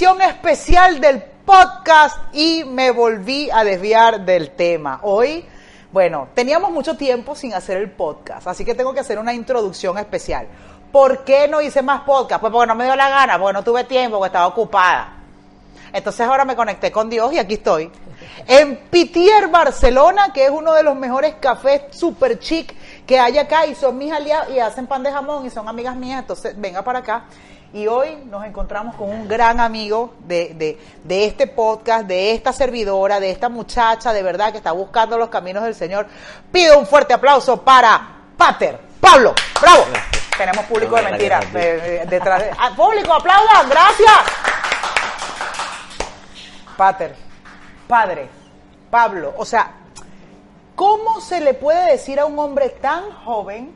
especial del podcast y me volví a desviar del tema. Hoy, bueno, teníamos mucho tiempo sin hacer el podcast, así que tengo que hacer una introducción especial. ¿Por qué no hice más podcast? Pues porque no me dio la gana, porque no tuve tiempo, porque estaba ocupada. Entonces ahora me conecté con Dios y aquí estoy. En Pitier, Barcelona, que es uno de los mejores cafés super chic que hay acá y son mis aliados y hacen pan de jamón y son amigas mías, entonces venga para acá. Y hoy nos encontramos con un gran amigo de, de, de, este podcast, de esta servidora, de esta muchacha de verdad que está buscando los caminos del Señor. Pido un fuerte aplauso para Pater, Pablo, bravo. Tenemos público de mentira de, detrás de... Ah, público, aplaudan, gracias. Pater, padre, Pablo, o sea, ¿cómo se le puede decir a un hombre tan joven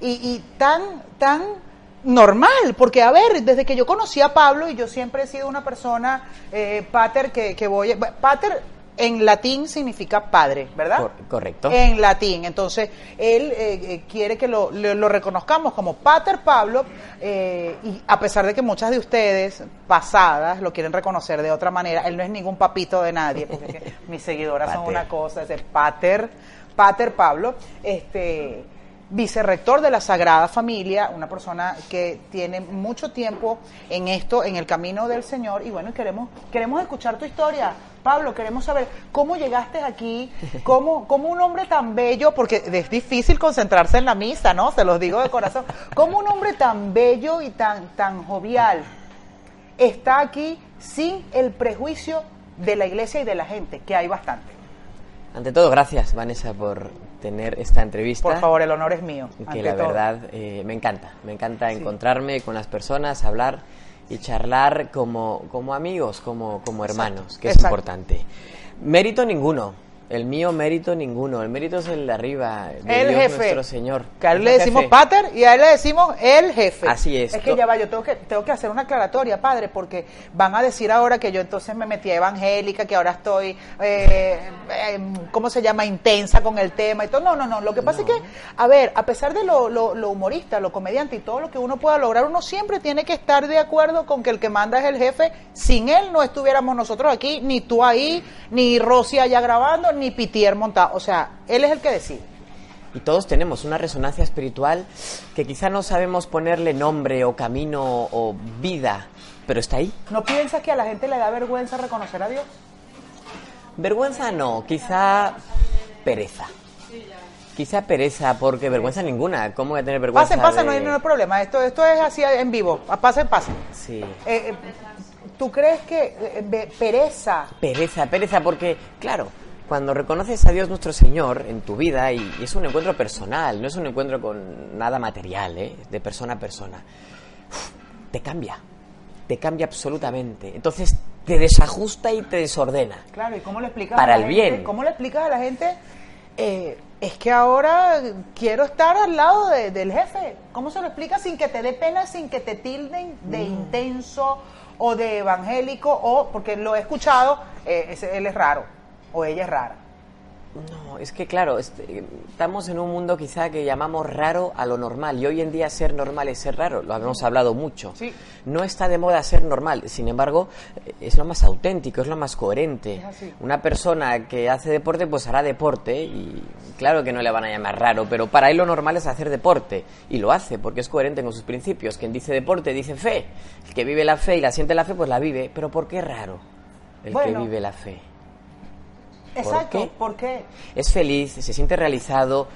y, y tan, tan normal, porque a ver, desde que yo conocí a Pablo y yo siempre he sido una persona, eh, pater, que, que voy, pater en latín significa padre, ¿verdad? Cor correcto. En latín, entonces él eh, eh, quiere que lo, lo, lo, reconozcamos como pater Pablo eh, y a pesar de que muchas de ustedes pasadas lo quieren reconocer de otra manera, él no es ningún papito de nadie, porque mis seguidoras son una cosa, es pater, pater Pablo, este vicerrector de la Sagrada Familia, una persona que tiene mucho tiempo en esto, en el camino del Señor, y bueno, queremos, queremos escuchar tu historia. Pablo, queremos saber cómo llegaste aquí, cómo, cómo un hombre tan bello, porque es difícil concentrarse en la misa, ¿no? Se los digo de corazón. ¿Cómo un hombre tan bello y tan, tan jovial está aquí sin el prejuicio de la iglesia y de la gente, que hay bastante? Ante todo, gracias, Vanessa, por tener esta entrevista. Por favor, el honor es mío. Que la todo. verdad eh, me encanta. Me encanta sí. encontrarme con las personas, hablar y charlar como, como amigos, como, como hermanos, Exacto. que es Exacto. importante. Mérito ninguno. El mío mérito ninguno, el mérito es el de arriba, de el Dios jefe. nuestro Señor. Que a él le decimos pater y a él le decimos el jefe. Así es. Es que ya va, yo tengo que, tengo que hacer una aclaratoria, padre, porque van a decir ahora que yo entonces me metí a evangélica, que ahora estoy, eh, eh, ¿cómo se llama? Intensa con el tema y todo. No, no, no. Lo que pasa no. es que, a ver, a pesar de lo, lo, lo, humorista, lo comediante y todo lo que uno pueda lograr, uno siempre tiene que estar de acuerdo con que el que manda es el jefe. Sin él no estuviéramos nosotros aquí, ni tú ahí, ni Rosy allá grabando, ni Pitier montado. O sea, él es el que decide. Y todos tenemos una resonancia espiritual que quizá no sabemos ponerle nombre o camino o vida, pero está ahí. ¿No piensas que a la gente le da vergüenza reconocer a Dios? Vergüenza no, quizá pereza. Quizá pereza, porque vergüenza ninguna. ¿Cómo voy a tener vergüenza? Pasen, pasen, de... no, hay, hay problema. Esto, esto es así en vivo. Pasen, pasen. Sí. Eh, ¿Tú crees que eh, pereza? Pereza, pereza, porque, claro, cuando reconoces a Dios nuestro Señor en tu vida, y, y es un encuentro personal, no es un encuentro con nada material, ¿eh? de persona a persona, uf, te cambia, te cambia absolutamente. Entonces te desajusta y te desordena. Claro, ¿y cómo le explicas Para a la el gente, bien. ¿Cómo le explicas a la gente? Eh, es que ahora quiero estar al lado de, del jefe. ¿Cómo se lo explicas sin que te dé pena, sin que te tilden de mm. intenso o de evangélico? o Porque lo he escuchado, eh, él es raro o ella es rara. No, es que claro, este, estamos en un mundo quizá que llamamos raro a lo normal y hoy en día ser normal es ser raro, lo hemos hablado mucho. Sí. No está de moda ser normal, sin embargo, es lo más auténtico, es lo más coherente. Una persona que hace deporte pues hará deporte y claro que no le van a llamar raro, pero para él lo normal es hacer deporte y lo hace porque es coherente con sus principios. Quien dice deporte dice fe, el que vive la fe y la siente la fe pues la vive, pero ¿por qué raro el bueno. que vive la fe? Exacto, ¿Por qué? ¿por qué? Es feliz, se siente realizado.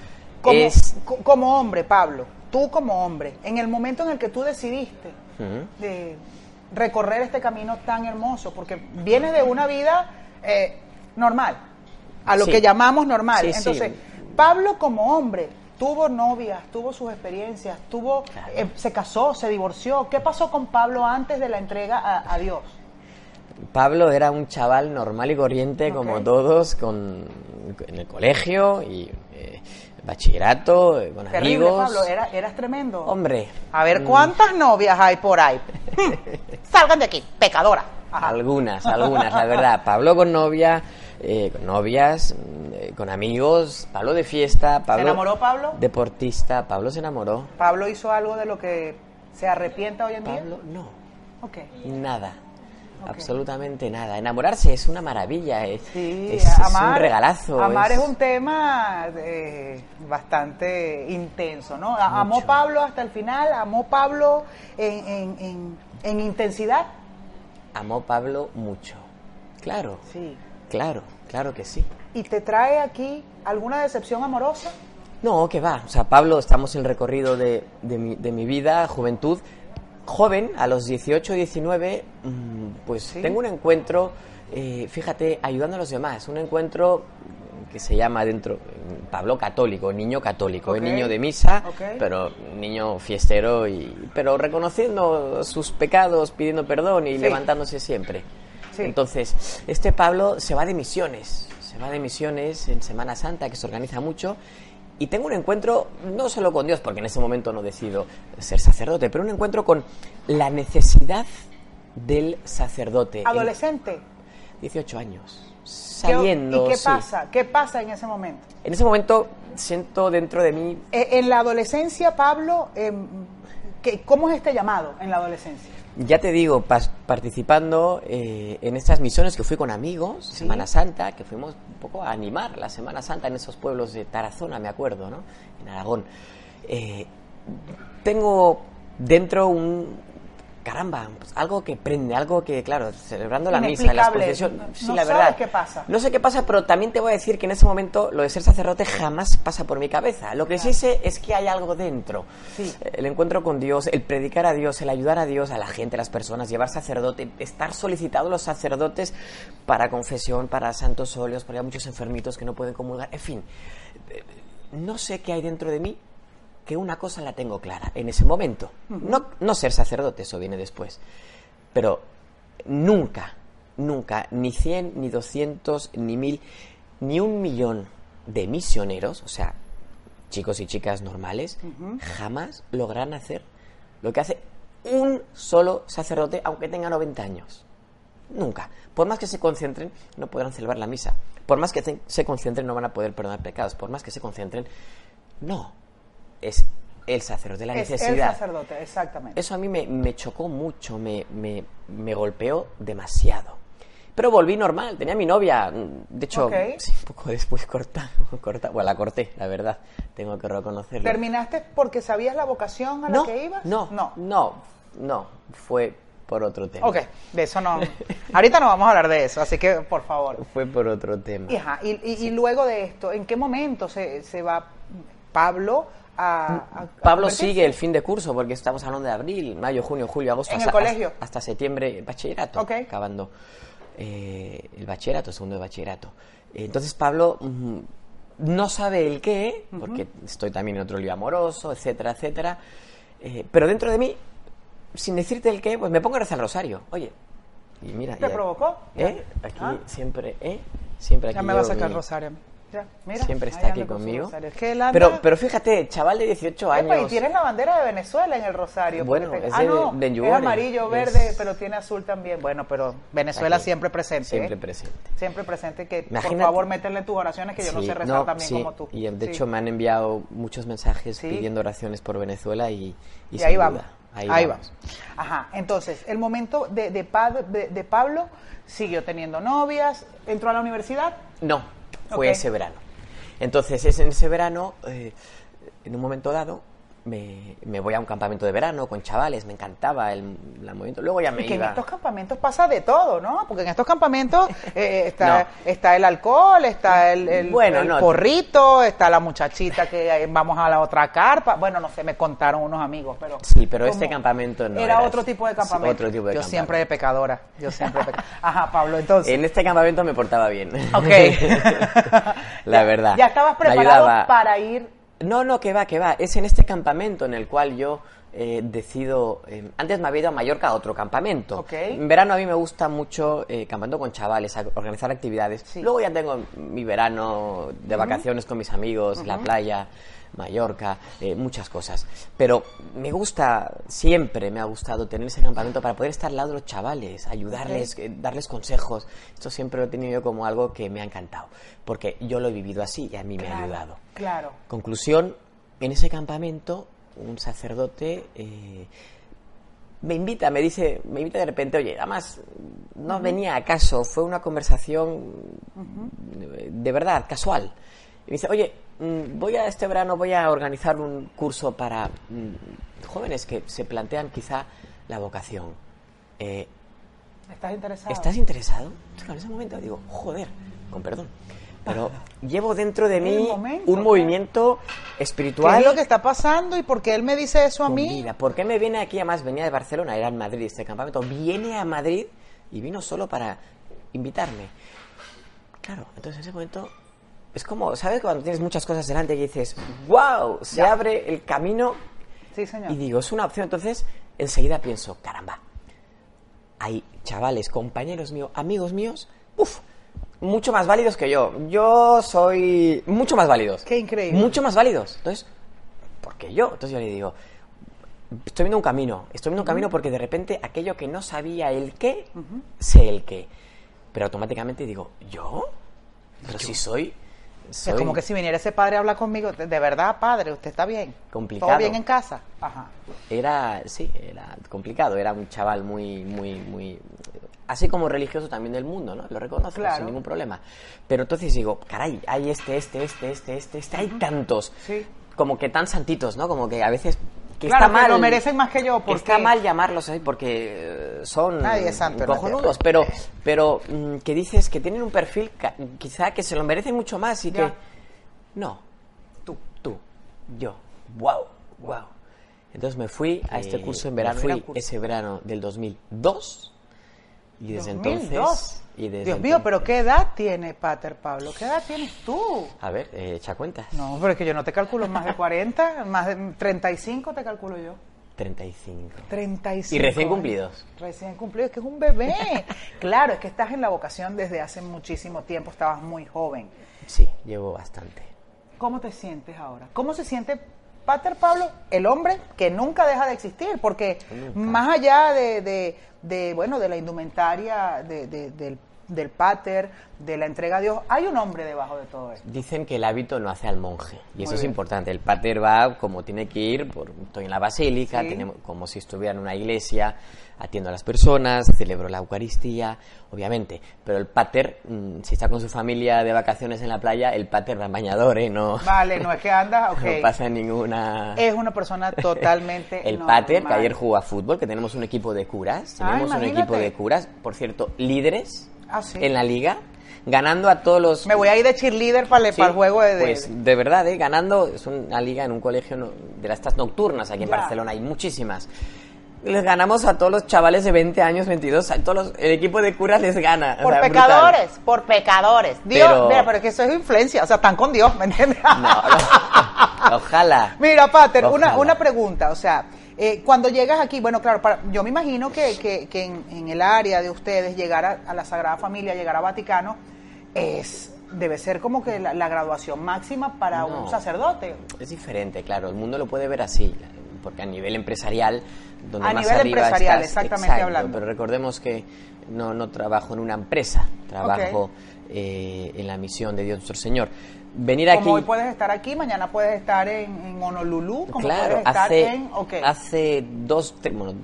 Como, es... como hombre, Pablo, tú como hombre, en el momento en el que tú decidiste uh -huh. de recorrer este camino tan hermoso, porque vienes de una vida eh, normal, a lo Sí. que llamamos normal. Sí, sí. Entonces, Pablo como hombre tuvo novias, tuvo sus experiencias, tuvo, Claro. eh, se casó, se divorció. ¿Qué pasó con Pablo antes de la entrega a, a Dios? Pablo era un chaval normal y corriente, como todos, con, en el colegio y eh, bachillerato, eh, con Terrible, amigos. Pablo, era- eras tremendo. Hombre, A ver, mm, ¿cuántas novias hay por ahí? Salgan de aquí, pecadora. Ajá. algunas, algunas, la verdad. Pablo con novia, eh, con novias, eh, con amigos, Pablo de fiesta, Pablo... enamoró Pablo? Deportista, Pablo se enamoró. ¿Pablo hizo algo de lo que se arrepienta hoy en día? Pablo, no, Ok. nada. Absolutamente nada. Enamorarse es una maravilla, es, Sí, es- es amar, un regalazo. Amar es, es- un tema eh, bastante intenso, ¿no? A- Amó Mucho. Pablo hasta el final, amó Pablo en, en- en- en intensidad. Amó Pablo mucho. Claro, Sí. claro, claro que sí. ¿Y te trae aquí alguna decepción amorosa? No, que va. O sea, Pablo, estamos en el recorrido de, de mi, de mi vida, juventud. Joven, a los 18, 19, mm, pues Sí. tengo un encuentro, eh, fíjate, ayudando a los demás. Un encuentro que se llama dentro, mm, Pablo católico, niño católico, niño de misa, pero niño fiestero, y, pero reconociendo sus pecados, pidiendo perdón y Sí. levantándose siempre. Sí. Entonces, este Pablo se va de misiones, se va de misiones en Semana Santa, que se organiza mucho, y tengo un encuentro no solo con Dios, porque en ese momento no decido ser sacerdote, pero un encuentro con la necesidad del sacerdote. En Adolescente. 18 años, ¿Qué- saliendo. ¿Y qué sí. pasa? ¿Qué pasa en ese momento? En ese momento siento dentro de mí Eh, En la adolescencia, Pablo, em, ¿qué- ¿cómo es este llamado en la adolescencia? Ya te digo, pas- participando eh, en estas misiones que fui con amigos, Sí. Semana Santa, que fuimos un poco a animar la Semana Santa en esos pueblos de Tarazona, me acuerdo, ¿no? En Aragón. Eh, tengo dentro un caramba, pues, algo que prende, algo que, claro, celebrando la misa, las procesiones, No- sí, no la sabes qué pasa. No sé qué pasa, pero también te voy a decir que en ese momento lo de ser sacerdote jamás pasa por mi cabeza. Lo que sí sé es que hay algo dentro. Sí. El encuentro con Dios, el predicar a Dios, el ayudar a Dios, a la gente, a las personas, llevar sacerdote, estar solicitados los sacerdotes para confesión, para santos óleos, porque hay muchos enfermitos que no pueden comulgar, en fin. eh, No sé qué hay dentro de mí que una cosa la tengo clara en ese momento. no, no ser sacerdote, eso viene después. Pero nunca, nunca, ni 100, ni 200, ni 1000, ni un millón de misioneros, o sea, chicos y chicas normales, jamás logran hacer lo que hace un solo sacerdote, aunque tenga 90 años. Nunca. Por más que se concentren, no podrán celebrar la misa. Por más que se concentren, no van a poder perdonar pecados. Por más que se concentren, no. Es el sacerdote, la es el necesidad. sacerdote, exactamente. Eso a mí me, me chocó mucho, me, me, me golpeó demasiado. Pero volví normal, tenía mi novia, de hecho, sí, un poco después corta, corta, bueno, la corté, la verdad, tengo que reconocerlo. ¿Terminaste porque sabías la vocación a no, la que ibas? no, No. no, no, fue por otro tema. Ok, de eso no. Ahorita no vamos a hablar de eso, así que por favor. Fue por otro tema. Y, ajá, y, y- y luego de esto, ¿en qué momento se, se va Pablo a. a- a Pablo sigue el fin de curso porque estamos hablando de abril, mayo, junio, julio, agosto. ¿En el hasta, colegio? Hasta, hasta septiembre, bachillerato, Ok. acabando eh, el bachillerato, segundo de bachillerato. Entonces Pablo mm, no sabe el qué, porque estoy también en otro lío amoroso, etcétera, etcétera. Eh, pero dentro de mí, sin decirte el qué, pues me pongo a rezar el rosario. Oye, y mira. ¿Te ya- provocó? ¿Eh? Aquí Ah. siempre, ¿eh? Siempre aquí Ya me va a sacar mi- Rosario. Ya, mira, Siempre está aquí conmigo. Pero, pero fíjate, chaval de 18 Epa, años. y tienes la bandera de Venezuela en el rosario. Bueno, es ah, de no, es amarillo, Es- verde, pero tiene azul también. Bueno, pero Venezuela Aquí. siempre presente. Siempre ¿eh? presente. Siempre presente, que por favor métele tus oraciones, que yo no sé rezar también sí, como tú. Y de Sí. hecho me han enviado muchos mensajes pidiendo oraciones por Venezuela y, y Y sin ahí vamos. ahí, Ahí, vamos. Ajá, entonces, el momento de, de, de- de Pablo siguió teniendo novias, entró a la universidad. No, fue ese verano. Entonces es en ese verano, eh, en un momento dado, me, me voy a un campamento de verano con chavales, me encantaba el, el movimiento. Luego ya me Y que en iba. estos campamentos pasa de todo, ¿no? Porque en estos campamentos eh, está, No. está el alcohol, está el, el, Bueno, el no. porrito, está la muchachita que eh, vamos a la otra carpa. Bueno, no sé, me contaron unos amigos, pero... Sí, pero este campamento no Era, era otro tipo de campamento. otro tipo de yo campamento. siempre de pecadora, yo siempre de pecadora. Ajá, Pablo, entonces... En este campamento me portaba bien. Ok. La Ya- verdad. Ya estabas Me preparado para ir... No, no, que va, que va. Es en este campamento en el cual yo eh, decido. eh, antes me había ido a Mallorca a otro campamento. En verano a mí me gusta mucho eh, campando con chavales, a- organizar actividades. Sí. Luego ya tengo mi verano de vacaciones con mis amigos, la playa, Mallorca, eh, muchas cosas. Pero me gusta, siempre me ha gustado tener ese campamento para poder estar al lado de los chavales, ayudarles, eh, darles consejos. Esto siempre lo he tenido yo como algo que me ha encantado. Porque yo lo he vivido así y a mí me ha ayudado. Claro. Conclusión, en ese campamento un sacerdote eh, me invita, me dice, me invita de repente, oye, además no venía a caso, fue una conversación de verdad, casual. Y me dice, oye, mm, voy a este verano, voy a organizar un curso para mm, jóvenes que se plantean quizá la vocación. Eh, ¿Estás interesado? ¿Estás interesado? en ese momento digo, joder, con perdón. Pero llevo dentro de mí un movimiento espiritual. ¿Qué es lo que está pasando y por qué él me dice eso a mí? Mira, ¿por qué me viene aquí? Además, venía de Barcelona, era en Madrid este campamento. Viene a Madrid y vino solo para invitarme. Claro, entonces en ese momento es como, ¿sabes? Cuando tienes muchas cosas delante y dices, wow, se abre el camino. Sí, señor. Y digo, es una opción. Entonces, enseguida pienso, caramba, hay chavales, compañeros míos, amigos míos, uff, mucho más válidos que yo. Yo soy mucho más válidos. Qué increíble. Mucho más válidos. Entonces, ¿por qué yo? Entonces yo le digo, estoy viendo un camino. Estoy viendo un camino porque de repente aquello que no sabía el qué, sé el qué. Pero automáticamente digo, ¿yo? Pero si soy... Es como que si viniera ese padre a hablar conmigo, de verdad, padre, usted está bien. Complicado. ¿Todo bien en casa? Ajá. Era, sí, era complicado. Era un chaval muy, muy, muy así como religioso también del mundo, ¿no? Lo reconozco sin ningún problema. Pero entonces digo, caray, hay este, este, este, este, este, este, hay tantos, como que tan santitos, ¿no? Como que a veces que está mal, lo merecen más que yo. Porque... Está mal llamarlos así porque son Nadie es santo cojonudos, pero, pero mm, que dices que tienen un perfil quizá que se lo merecen mucho más y que... No, tú, tú, yo, wow, wow. Entonces me fui a este curso en verano, fui ese verano del 2002 y desde entonces... Y Dios mío, pero ¿qué edad tiene Pater Pablo? ¿Qué edad tienes tú? A ver, eh, echa cuentas. No, pero es que yo no te calculo más de 40, más de 35 te calculo yo. 35. 35. Y recién cumplidos. Recién cumplidos, es que es un bebé. claro, es que estás en la vocación desde hace muchísimo tiempo, estabas muy joven. Sí, llevo bastante. ¿Cómo te sientes ahora? ¿Cómo se siente Pater Pablo, el hombre que nunca deja de existir? Porque más allá de de, bueno, de la indumentaria, de, del, del pater, de la entrega a Dios, hay un hombre debajo de todo esto. Dicen que el hábito no hace al monje, y eso es importante. El pater va como tiene que ir, por, estoy en la basílica, tenemos, como si estuviera en una iglesia, atiendo a las personas, celebro la Eucaristía, obviamente. Pero el pater, mm, si está con su familia de vacaciones en la playa, el pater va en bañador, ¿eh? No, vale, no es que anda, No pasa ninguna... Es una persona totalmente El pater, que ayer jugó a fútbol, que tenemos un equipo de curas, ah, tenemos un equipo de curas, por cierto, líderes ah, en la liga, ganando a todos los... Me voy a ir de cheerleader para, el juego de... Pues de verdad, ¿eh? ganando, es una liga en un colegio de las estas nocturnas aquí en Barcelona, hay muchísimas les ganamos a todos los chavales de 20 años, 22, a todos el equipo de curas les gana. Por pecadores, por pecadores. Dios, pero... mira, pero es que eso es influencia, o sea, están con Dios, ¿me entiendes? No, ojalá. Mira, Pater, una, una pregunta, o sea, eh, cuando llegas aquí, bueno, claro, yo me imagino que, que, en, el área de ustedes llegar a, la Sagrada Familia, llegar a Vaticano, es debe ser como que la, graduación máxima para un sacerdote. Es diferente, claro, el mundo lo puede ver así, porque a nivel empresarial a nivel empresarial, exactamente hablando. Pero recordemos que no, no trabajo en una empresa, trabajo eh, en la misión de Dios nuestro Señor. Venir aquí. Como hoy puedes estar aquí, mañana puedes estar en, Honolulu, como claro, puedes estar hace, en. Hace dos, bueno,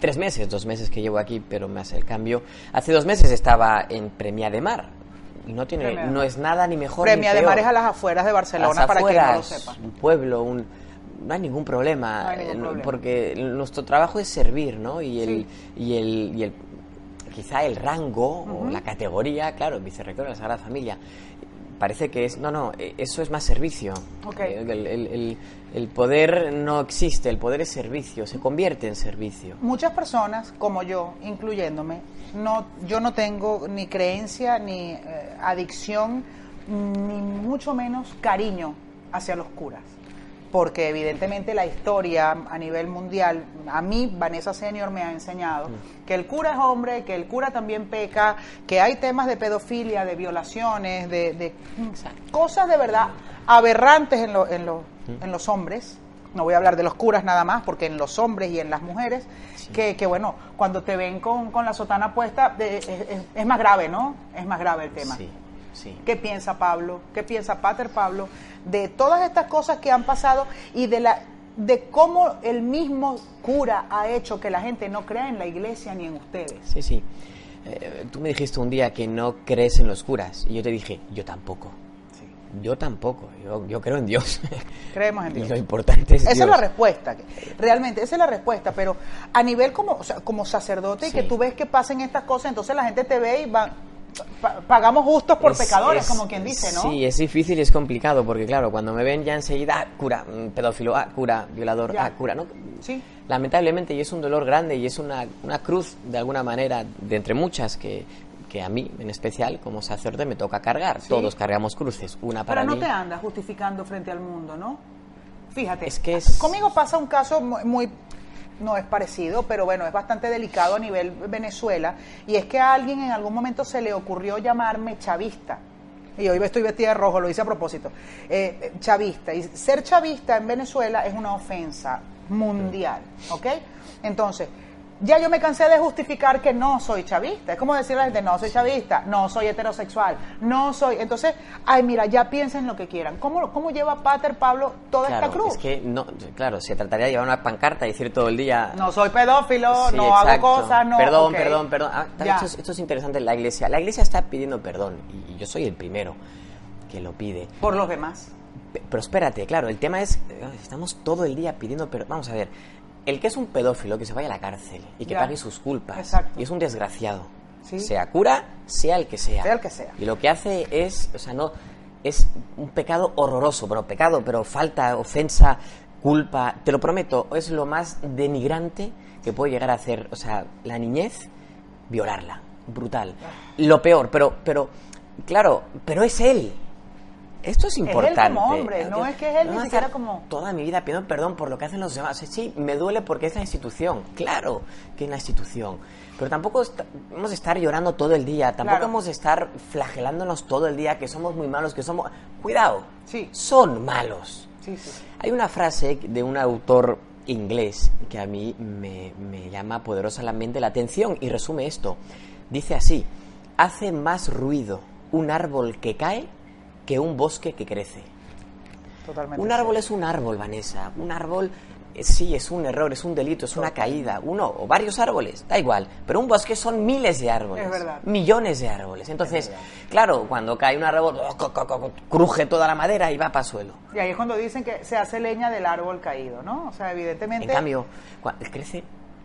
tres meses, dos meses que llevo aquí, pero me hace el cambio. Hace dos meses estaba en Premia de Mar. Y no, tiene, no es nada ni mejor Premia ni de Mar es a las afueras de Barcelona, para quien no lo sepa. Un pueblo, un no hay ningún problema, eh, porque nuestro trabajo es servir, ¿no? Y el, y el, y el quizá el rango o la categoría, claro, vicerrector de la Sagrada Familia, parece que es, no, no, e, eso es más servicio. Eh, el, el, el, poder no existe, el poder es servicio, se convierte en servicio. Muchas personas, como yo, incluyéndome, no, yo no tengo ni creencia, ni eh, adicción, ni mucho menos cariño hacia los curas porque evidentemente la historia a nivel mundial, a mí Vanessa Senior me ha enseñado que el cura es hombre, que el cura también peca, que hay temas de pedofilia, de violaciones, de, cosas de verdad aberrantes en, en, mm. en, los hombres. No voy a hablar de los curas nada más, porque en los hombres y en las mujeres, que, que, bueno, cuando te ven con, con la sotana puesta, es, es, más grave, ¿no? Es más grave el tema. Sí. ¿Qué piensa Pablo? ¿Qué piensa Pater Pablo de todas estas cosas que han pasado y de la de cómo el mismo cura ha hecho que la gente no crea en la iglesia ni en ustedes. Sí, sí. Eh, tú me dijiste un día que no crees en los curas y yo te dije, yo tampoco. Yo tampoco, yo, yo creo en Dios. Creemos en Dios. Y lo importante es Esa Dios. es la respuesta, realmente, esa es la respuesta, pero a nivel como, o sea, como sacerdote, y que Sí. tú ves que pasen estas cosas, entonces la gente te ve y va, pa- pagamos justos por Es- pecadores, es- como quien dice, ¿no? Sí, es difícil y es complicado porque, claro, cuando me ven ya enseguida, ah, cura, mm, pedófilo, ah, cura, violador, Ya. ah, cura, ¿no? Sí. Lamentablemente, y es un dolor grande y es una, una cruz, de alguna manera, de entre muchas que, que a mí, en especial, como sacerdote, me toca cargar. Todos cargamos cruces, una para Pero no mí. te andas justificando frente al mundo, ¿no? Fíjate, Es que es- conmigo pasa un caso muy- no es parecido, pero bueno, es bastante delicado a nivel Venezuela, y es que a alguien en algún momento se le ocurrió llamarme chavista. Y hoy estoy vestida de rojo, lo hice a propósito. Eh, eh, chavista. Y ser chavista en Venezuela es una ofensa mundial, ¿ok? Entonces, ya yo me cansé de justificar que no soy chavista. Es como decirle a la gente, no soy chavista, no soy heterosexual, no soy... Entonces, ay, mira, ya piensen lo que quieran. ¿Cómo, cómo lleva Pater Pablo toda Claro, esta cruz? es que, no, claro, se trataría de llevar una pancarta y decir todo el día... No soy pedófilo, Sí, no hago cosas, no... Perdón, perdón, perdón. Ah, esto, es, esto es interesante en la iglesia. La iglesia está pidiendo perdón y yo soy el primero que lo pide. Por los demás. Pe- Pero espérate, claro, el tema es, estamos todo el día pidiendo perdón. Vamos a ver, el que es un pedófilo, que se vaya a la cárcel y que Ya. pague sus culpas. Exacto. Y es un desgraciado. Sí. Sea cura, sea el que sea. Sea el que sea. Y lo que hace es, o sea, no, es un pecado horroroso, pero pecado, pero falta, ofensa, culpa. Te lo prometo, es lo más denigrante que puede llegar a hacer. O sea, la niñez, violarla. Brutal. Lo peor, pero, pero, claro, pero es él. Esto es él importante. como hombre, no es que es él ni siquiera estar como- Toda mi vida pidiendo perdón por lo que hacen los demás. O sea, sí, me duele porque es la institución. Claro que es la institución. Pero tampoco est- hemos de estar llorando todo el día. Tampoco Claro. hemos de estar flagelándonos todo el día, que somos muy malos, que somos... Cuidado. Sí. Son malos. Sí, sí. Hay una frase de un autor inglés que a mí me, me llama poderosamente la atención y resume esto. Dice así, hace más ruido un árbol que cae que un bosque que crece. Totalmente. Un árbol es un árbol, Vanessa. Un árbol, eh, sí, es un error, es un delito, es una caída. Uno o varios árboles, da igual. Pero un bosque son miles de árboles. Millones de árboles. Entonces, claro, cuando cae un árbol, co- cruje toda la madera y va para suelo. Y ahí es cuando dicen que se hace leña del árbol caído, ¿no? O sea, evidentemente... En cambio, crece,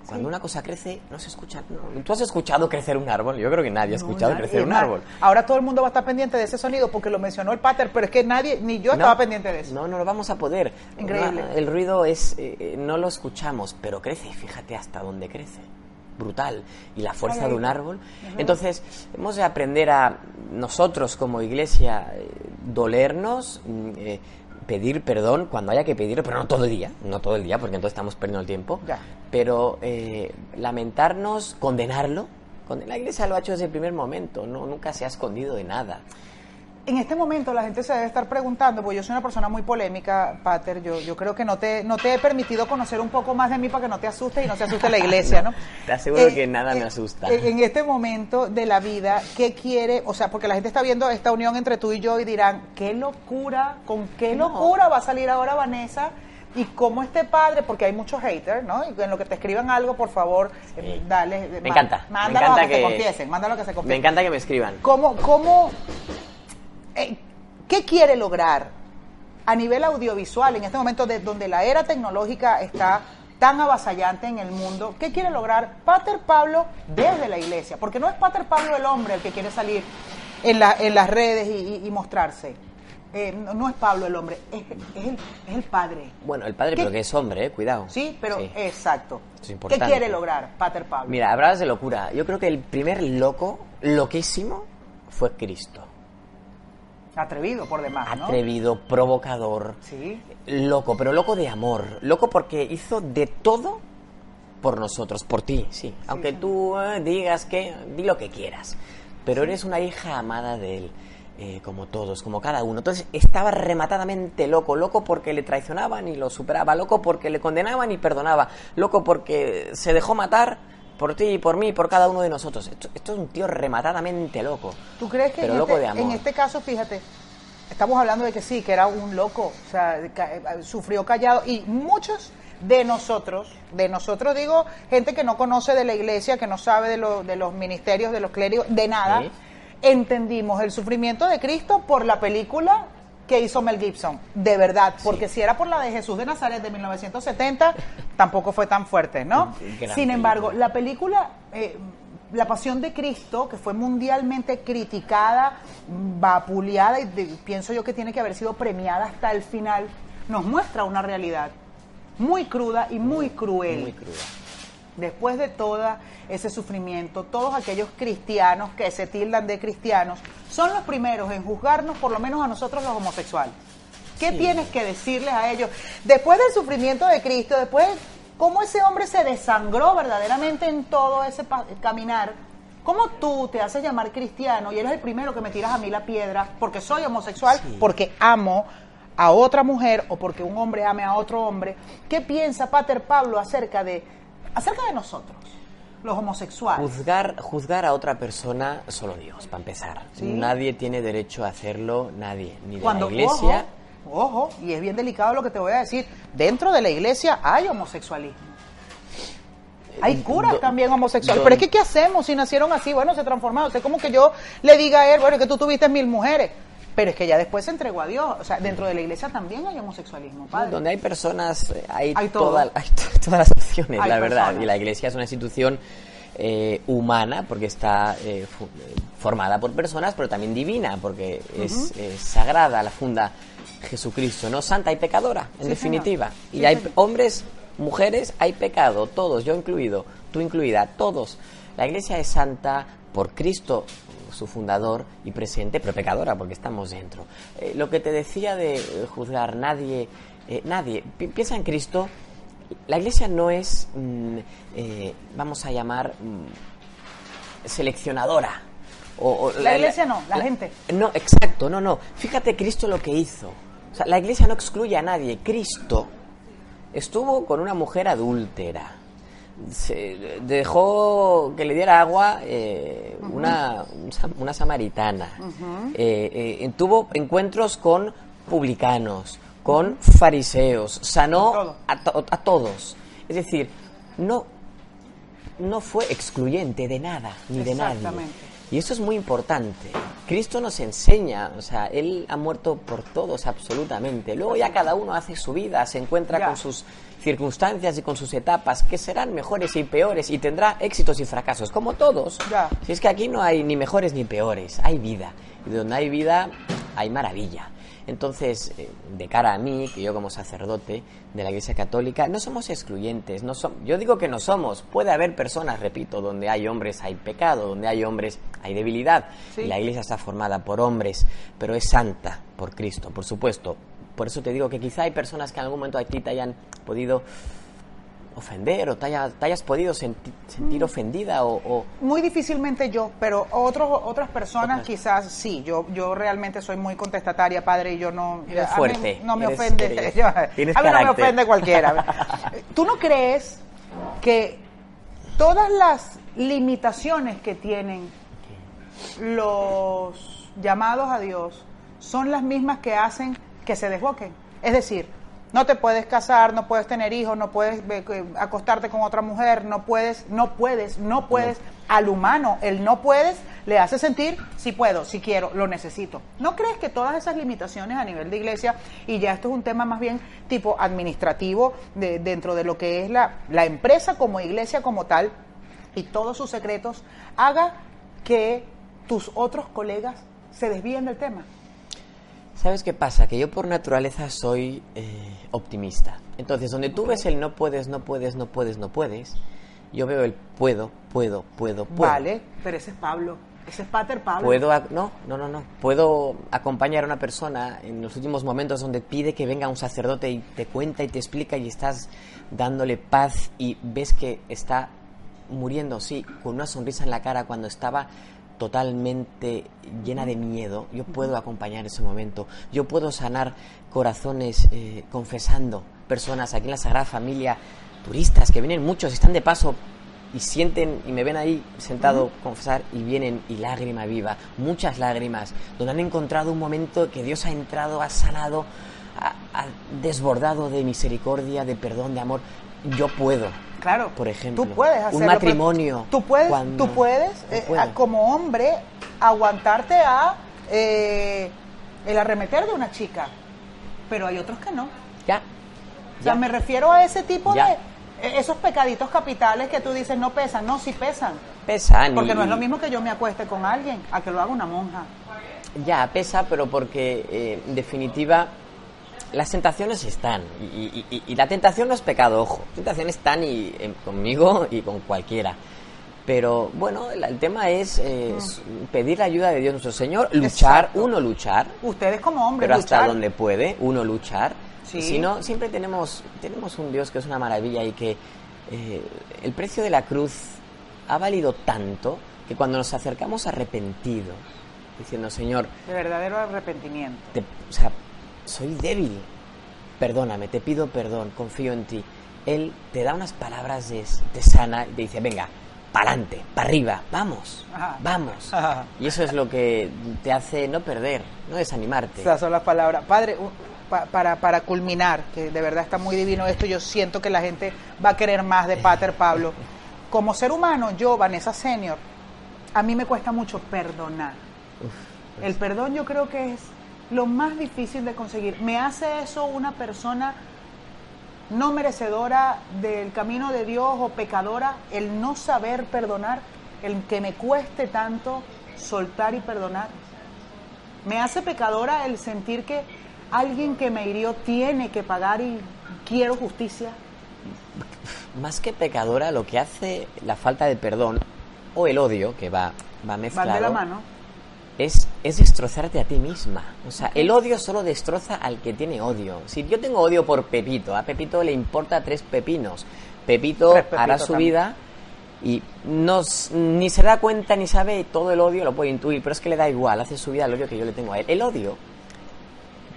cuando una cosa crece, no se escucha. no. ¿Tú has escuchado crecer un árbol? Yo creo que nadie ha No, escuchado nadie. crecer un árbol. Ahora todo el mundo va a estar pendiente de ese sonido porque lo mencionó el pater, pero es que nadie, ni yo estaba pendiente de eso. No, no lo vamos a poder. Increíble. El ruido es, eh, eh, no lo escuchamos, pero crece. Fíjate hasta dónde crece. Brutal. Y la fuerza Ay, de un árbol. Entonces, hemos de aprender a nosotros como iglesia eh, dolernos, mm, eh, pedir perdón cuando haya que pedirlo, pero no todo el día. No todo el día, porque entonces estamos perdiendo el tiempo. Ya. Pero eh, lamentarnos, condenarlo. Conde- La iglesia lo ha hecho desde el primer momento. No, nunca se ha escondido de nada. En este momento la gente se debe estar preguntando, porque yo soy una persona muy polémica, Pater, yo, yo creo que no te, no te he permitido conocer un poco más de mí para que no te asustes y no se asuste la iglesia, ¿no? Te aseguro que nada me asusta. eh, En este momento de la vida, ¿qué quiere? O sea, porque la gente está viendo esta unión entre tú y yo y dirán, qué locura, con qué locura va a salir ahora Vanessa y cómo este padre, porque hay muchos haters, ¿no? Y en lo que te escriban algo, por favor, eh, Sí. dale. Me ma- encanta. me Mándalo encanta a que, se confiesen, mándalo a que se Me confiesen. encanta que me escriban. ¿Cómo, cómo, eh, qué quiere lograr a nivel audiovisual en este momento de donde la era tecnológica está tan avasallante en el mundo? ¿Qué quiere lograr Pater Pablo desde la iglesia? Porque no es Pater Pablo el hombre el que quiere salir en, la- en las redes y, y- y mostrarse. Eh, no, no es Pablo el hombre, es, es el, es el padre. Bueno, el padre, ¿Qué? pero que es hombre, eh, cuidado. Sí, pero Sí. exacto. Es ¿Qué quiere lograr Pater Pablo? Mira, hablabas de locura. Yo creo que el primer loco, loquísimo, fue Cristo. Atrevido por demás, ¿no? Atrevido, provocador, Sí. loco, pero loco de amor. Loco porque hizo de todo por nosotros, por ti, sí. Aunque sí. tú eh, digas que, di lo que quieras. Pero eres una hija amada de él, eh, como todos, como cada uno. Entonces estaba rematadamente loco, loco porque le traicionaban y lo superaba, loco porque le condenaban y perdonaba, loco porque se dejó matar por ti y por mí por cada uno de nosotros. Esto, esto es un tío rematadamente loco. ¿Tú crees que pero en, loco este, de amor. en este caso, fíjate, estamos hablando de que sí, que era un loco, o sea, eh, sufrió callado y muchos de nosotros, de nosotros digo gente que no conoce de la iglesia, que no sabe de, de los ministerios, de los clérigos, de nada, entendimos el sufrimiento de Cristo por la película que hizo Mel Gibson, de verdad, porque si era por la de Jesús de Nazaret de 1970, tampoco fue tan fuerte, ¿no? Sin embargo, la película eh, La Pasión de Cristo, que fue mundialmente criticada, vapuleada y pienso yo que tiene que haber sido premiada hasta el final, nos muestra una realidad muy cruda y muy cruel. Muy cruda. Después de todo ese sufrimiento, todos aquellos cristianos que se tildan de cristianos son los primeros en juzgarnos, por lo menos a nosotros los homosexuales. ¿Qué tienes que decirles a ellos? Después del sufrimiento de Cristo, después cómo ese hombre se desangró verdaderamente en todo ese caminar, ¿cómo tú te haces llamar cristiano y eres el primero que me tiras a mí la piedra porque soy homosexual, porque amo a otra mujer o porque un hombre ame a otro hombre? ¿Qué piensa Pater Pablo acerca de, acerca de nosotros? los homosexuales. Juzgar, juzgar a otra persona, solo Dios, para empezar. Nadie tiene derecho a hacerlo, nadie, ni de la iglesia. Ojo, y es bien delicado lo que te voy a decir. Dentro de la iglesia hay homosexualismo. Hay eh, curas también homosexuales. Pero es que, ¿qué hacemos si nacieron así? Bueno, se transformaron. O como que yo le diga a él, bueno, que tú tuviste mil mujeres. Pero es que ya después se entregó a Dios. O sea, dentro de la iglesia también hay homosexualismo, padre. Donde hay personas, eh, hay, todas las la verdad. Y la iglesia es una institución eh, humana, porque está eh, formada por personas, pero también divina, porque es, sagrada, la funda Jesucristo, no santa y pecadora, en definitiva. y hay hombres, mujeres, hay pecado, todos, yo incluido, tú incluida, todos. La iglesia es santa por Cristo su fundador y presidente, pero pecadora porque estamos dentro. Eh, lo que te decía de juzgar nadie, eh, nadie, piensa en Cristo, la iglesia no es, mm, eh, vamos a llamar, mm, seleccionadora. O, la, iglesia no, la, gente. No, exacto, no, no. Fíjate Cristo lo que hizo. O sea, la iglesia no excluye a nadie. Cristo estuvo con una mujer adúltera se dejó que le diera agua eh, una, una, samaritana. Eh, tuvo encuentros con publicanos, con fariseos, sanó a, a, todos. Es decir, no, no fue excluyente de nada ni de nadie. Y eso es muy importante. Cristo nos enseña, o sea, Él ha muerto por todos absolutamente. Luego ya cada uno hace su vida, se encuentra con sus circunstancias y con sus etapas que serán mejores y peores y tendrá éxitos y fracasos, como todos. Si es que aquí no hay ni mejores ni peores, hay vida. Y donde hay vida hay maravilla. Entonces, eh, de cara a mí, que yo como sacerdote de la Iglesia Católica, no somos excluyentes. No yo digo que no somos. Puede haber personas, repito, donde hay hombres hay pecado, donde hay hombres hay debilidad. Y la Iglesia está formada por hombres, pero es santa por Cristo, por supuesto. Por eso te digo que quizá hay personas que en algún momento a ti te hayan podido ofender o te, hayas podido sentir mm. ofendida o, Muy difícilmente yo, pero otros, otras personas quizás sí. Yo, yo realmente soy muy contestataria, padre, y yo no... fuerte. no me ofende. a mí no me ofende cualquiera. ¿Tú no crees que todas las limitaciones que tienen los llamados a Dios son las mismas que hacen que se desboquen? Es decir, no te puedes casar, no puedes tener hijos, no puedes eh, acostarte con otra mujer, no puedes, no puedes, no puedes. Al humano, el no puedes le hace sentir si puedo, si quiero, lo necesito. ¿No crees que todas esas limitaciones a nivel de iglesia, y ya esto es un tema más bien tipo administrativo de, dentro de lo que es la, la empresa como iglesia como tal, y todos sus secretos, haga que tus otros colegas se desvíen del tema? ¿Sabes qué pasa? Que yo por naturaleza soy eh, optimista. Entonces, donde tú ves el no puedes, no puedes, no puedes, no puedes, yo veo el puedo, puedo, puedo, puedo. Vale, pero ese es Pablo. Ese es Pater Pablo. Puedo, no, no, no, no. Puedo acompañar a una persona en los últimos momentos donde pide que venga un sacerdote y te cuenta y te explica y estás dándole paz y ves que está muriendo, sí, con una sonrisa en la cara cuando estaba totalmente llena de miedo, yo puedo acompañar ese momento, yo puedo sanar corazones eh, confesando personas. Aquí en la Sagrada Familia, turistas que vienen muchos, están de paso y sienten y me ven ahí sentado confesar y vienen y lágrima viva, muchas lágrimas, donde han encontrado un momento que Dios ha entrado, ha sanado, ha, ha desbordado de misericordia, de perdón, de amor. Yo puedo. Claro, por ejemplo, tú puedes hacerlo, un matrimonio. Tú puedes, tú puedes eh, como hombre aguantarte a eh, el arremeter de una chica, pero hay otros que no. Ya. O sea, Ya. me refiero a ese tipo Ya. de eh, esos pecaditos capitales que tú dices no pesan, no, sí pesan. Pesan. y- Porque no es lo mismo que yo me acueste con alguien a que lo haga una monja. Ya, pesa, pero porque eh, en definitiva las tentaciones están. Y, y- y- y la tentación no es pecado, ojo. Tentaciones están y, eh, conmigo y con cualquiera. Pero bueno, el, el tema es, eh, es pedir la ayuda de Dios nuestro Señor, luchar, Exacto. uno luchar, Ustedes como hombres pero hasta donde puede, uno luchar. Sí. Si no, siempre tenemos, tenemos un Dios que es una maravilla y que eh, el precio de la cruz ha valido tanto que cuando nos acercamos arrepentido, diciendo, Señor, de verdadero arrepentimiento. te- o sea, soy débil, perdóname, te pido perdón, confío en ti. Él te da unas palabras de, te sana y te dice, venga, pa'lante, para arriba, vamos, vamos. Y eso es lo que te hace no perder, no desanimarte. Esas son las palabras. Padre, pa- para, para culminar, que de verdad está muy divino esto, yo siento que la gente va a querer más de Pater Pablo. Como ser humano, yo, Vanessa Senior, a mí me cuesta mucho perdonar. El perdón yo creo que es lo más difícil de conseguir. ¿Me hace eso una persona no merecedora del camino de Dios o pecadora el no saber perdonar, el que me cueste tanto soltar y perdonar? Me hace pecadora el sentir que alguien que me hirió tiene que pagar y quiero justicia. Más que pecadora, lo que hace la falta de perdón o el odio, que va, va Van mezclado, de la mano. Es, es destrozarte a ti misma. O sea, el odio solo destroza al que tiene odio. Si yo tengo odio por Pepito, a Pepito le importa tres pepinos. Pepito Tres hará su también. vida y no, ni se da cuenta ni sabe todo el odio, lo puede intuir, pero es que le da igual, hace su vida el odio que yo le tengo a él. El odio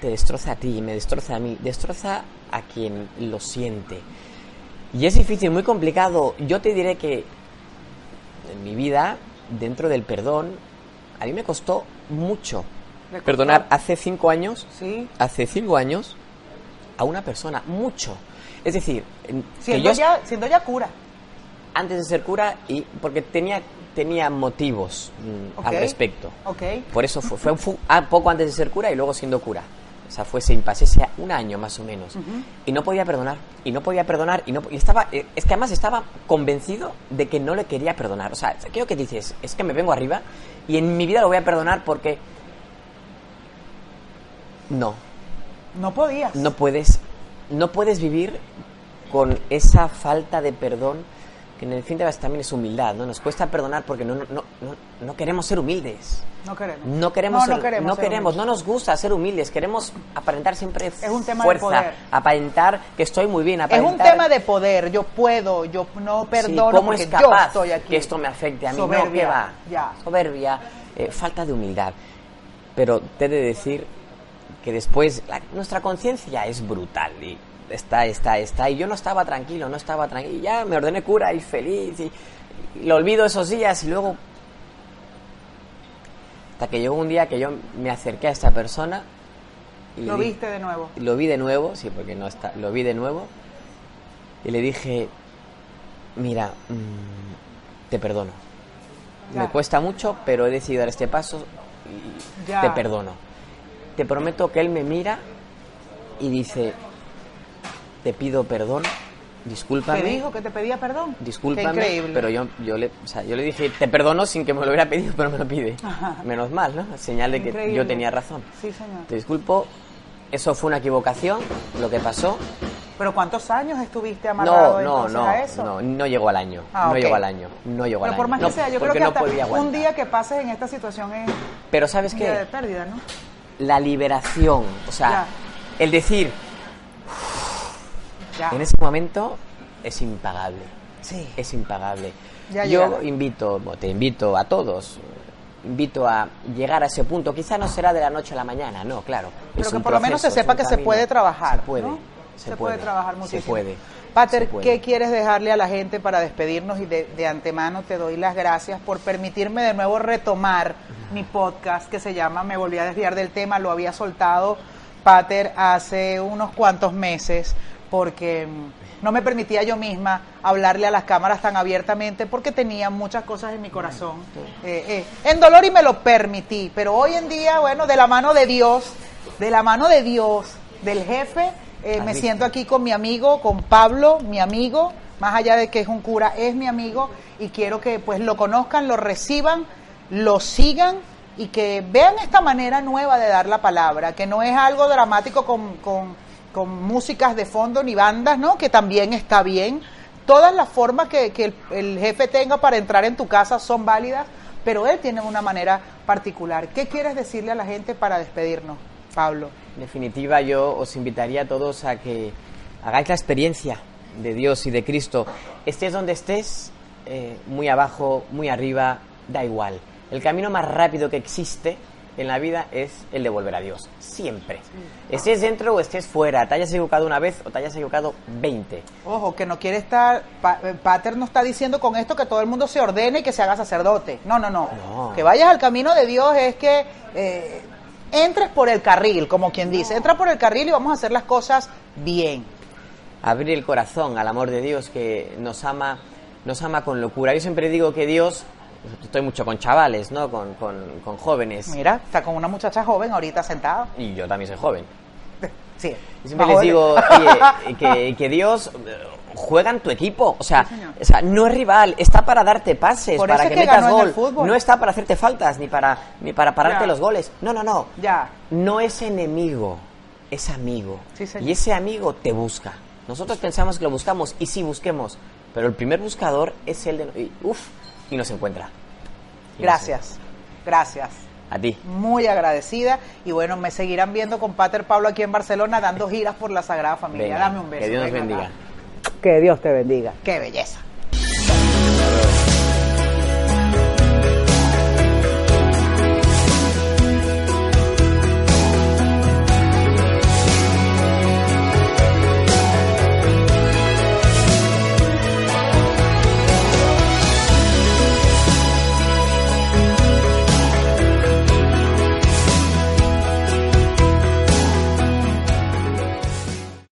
te destroza a ti, me destroza a mí, destroza a quien lo siente. Y es difícil, muy complicado. Yo te diré que en mi vida, dentro del perdón, a mí me costó mucho perdonar hace cinco años, Sí. hace cinco años, a una persona, mucho. Es decir, que Siendo, yo ya, siendo ya cura. antes de ser cura y porque tenía tenía motivos mm, Ok. al respecto. Ok. Por eso fue, fue, fue ah, poco antes de ser cura y luego siendo cura. O sea, fue sin pasé ese un año más o menos. Y no podía perdonar. Y no podía perdonar. Y no y estaba eh, Es que además estaba convencido de que no le quería perdonar. O sea, creo que dices, es que me vengo arriba y en mi vida lo voy a perdonar porque... No, No podías. no puedes, no puedes vivir con esa falta de perdón que en el fin de las también es humildad, ¿no? Nos cuesta perdonar porque no, no, no, no- no queremos ser humildes. No queremos. No queremos, No, ser- no queremos no, ser queremos, no nos gusta ser humildes, queremos aparentar siempre Es un tema de fuerza, poder. aparentar que estoy muy bien, Es aparentar un tema de poder. Yo puedo, yo no Sí, perdono ¿cómo porque es yo capaz estoy aquí. que esto me afecte a mí? No, Soberbia, ¿qué va? ya. Soberbia, eh, falta de humildad. Pero te he de decir que después la- nuestra conciencia es brutal y está, está, está. Y yo no estaba tranquilo, no estaba tranquilo. Y ya me ordené cura y feliz y, y lo olvido esos días y luego... Hasta que llegó un día que yo me acerqué a esta persona y Lo di- viste de nuevo. lo vi de nuevo, sí, porque no está, lo vi de nuevo y le dije, mira, mm, te perdono. Ya. Me cuesta mucho, pero he decidido dar este paso y Ya. te perdono. Te prometo que él me mira y dice, te pido perdón, discúlpame. Te dijo que te pedía perdón. Qué Discúlpame, increíble. pero yo, yo, le, o sea, yo le dije, te perdono sin que me lo hubiera pedido, pero me lo pide. Menos mal, ¿no? Señal de que yo tenía razón. Sí, señor. Te disculpo, eso fue una equivocación, lo que pasó. Pero ¿cuántos años estuviste amarrado No, no, no, a eso? no, no llegó al año, Ah, no llegó al año, no llegó al Pero por año. más No, que sea, yo creo que hasta un día que pases en esta situación es Pero ¿sabes un día de qué? pérdida, ¿no? La liberación, o sea, Ya. el decir, Ya. en ese momento es impagable. Sí. es impagable. Ya Yo llegará. invito, te invito a todos, invito a llegar a ese punto. Quizá no será de la noche a la mañana, no, claro. Pero es que por lo menos se sepa que se puede trabajar, Se puede, ¿no? se, Se puede trabajar muchísimo. Se puede. Pater, ¿qué quieres dejarle a la gente para despedirnos? Y de, antemano te doy las gracias por permitirme de nuevo retomar mi podcast que se llama Me volví a desviar del tema, lo había soltado Pater hace unos cuantos meses porque mm, no me permitía yo misma hablarle a las cámaras tan abiertamente porque tenía muchas cosas en mi corazón. Eh, eh, en dolor y me lo permití, pero hoy en día, bueno, de la mano de Dios, de la mano de Dios, del jefe, eh, me siento aquí con mi amigo, con Pablo, mi amigo, más allá de que es un cura, es mi amigo y quiero que pues lo conozcan, lo reciban, lo sigan y que vean esta manera nueva de dar la palabra, que no es algo dramático con, con, músicas de fondo ni bandas, ¿no? Que también está bien. Todas las formas que, el, jefe tenga para entrar en tu casa son válidas, pero él tiene una manera particular. ¿Qué quieres decirle a la gente para despedirnos, Pablo? En definitiva, yo os invitaría a todos a que hagáis la experiencia de Dios y de Cristo. Estés donde estés, eh, muy abajo, muy arriba, da igual. El camino más rápido que existe en la vida es el de volver a Dios, siempre. Estés dentro o estés fuera, te hayas equivocado una vez o te hayas equivocado 20. Ojo, que no quiere estar, eh, Pater no está diciendo con esto que todo el mundo se ordene y que se haga sacerdote. No, no, no. Que vayas al camino de Dios es que eh, entres por el carril, como quien dice. Entra por el carril y vamos a hacer las cosas bien. Abrir el corazón al amor de Dios que nos ama, nos ama con locura. Yo siempre digo que Dios estoy mucho con chavales, ¿no? Con, con, jóvenes. Mira, está con una muchacha joven ahorita sentada. Y yo también soy joven. Sí. Y siempre les digo que, que, Dios eh, juega en tu equipo. O sea, o sea, no es rival, está para darte pases, para que, metas gol. No está para hacerte faltas ni para, ni para pararte los goles. No, no, no. Ya. No es enemigo, es amigo. y ese amigo te busca. Nosotros pensamos que lo buscamos y sí busquemos, pero el primer buscador es el de... Uf, y nos encuentra. gracias, gracias. A ti. Muy agradecida. Y bueno, me seguirán viendo con Pater Pablo aquí en Barcelona dando giras por la Sagrada Familia. Dame un beso. Que Dios nos bendiga. Que Dios te bendiga. Qué belleza.